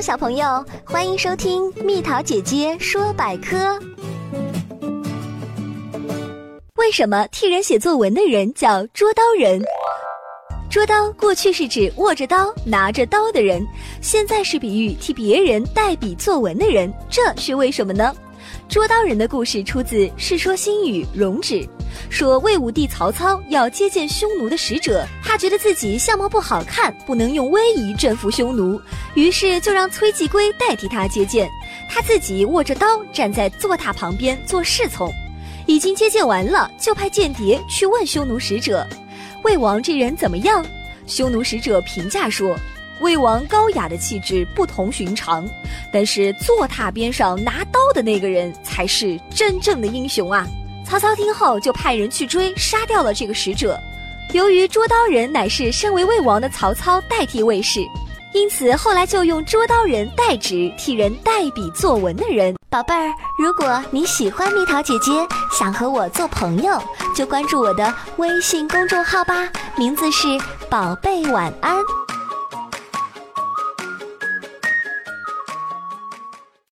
小朋友，欢迎收听蜜桃姐姐说百科。为什么替人写作文的人叫捉刀人？捉刀过去是指握着刀、拿着刀的人，现在是比喻替别人代笔作文的人，这是为什么呢？捉刀人的故事出自《世说新语·容止》，说魏武帝曹操要接见匈奴的使者，他觉得自己相貌不好看，不能用威仪征服匈奴，于是就让崔继圭代替他接见，他自己握着刀站在坐榻旁边做侍从。已经接见完了，就派间谍去问匈奴使者。魏王这人怎么样？匈奴使者评价说：“魏王高雅的气质不同寻常，但是坐榻边上拿刀的那个人才是真正的英雄啊！”曹操听后就派人去追，杀掉了这个使者。由于捉刀人乃是身为魏王的曹操代替魏氏，因此后来就用捉刀人代指替人代笔作文的人。宝贝儿，如果你喜欢蜜桃姐姐，想和我做朋友，就关注我的微信公众号吧，名字是“宝贝晚安”。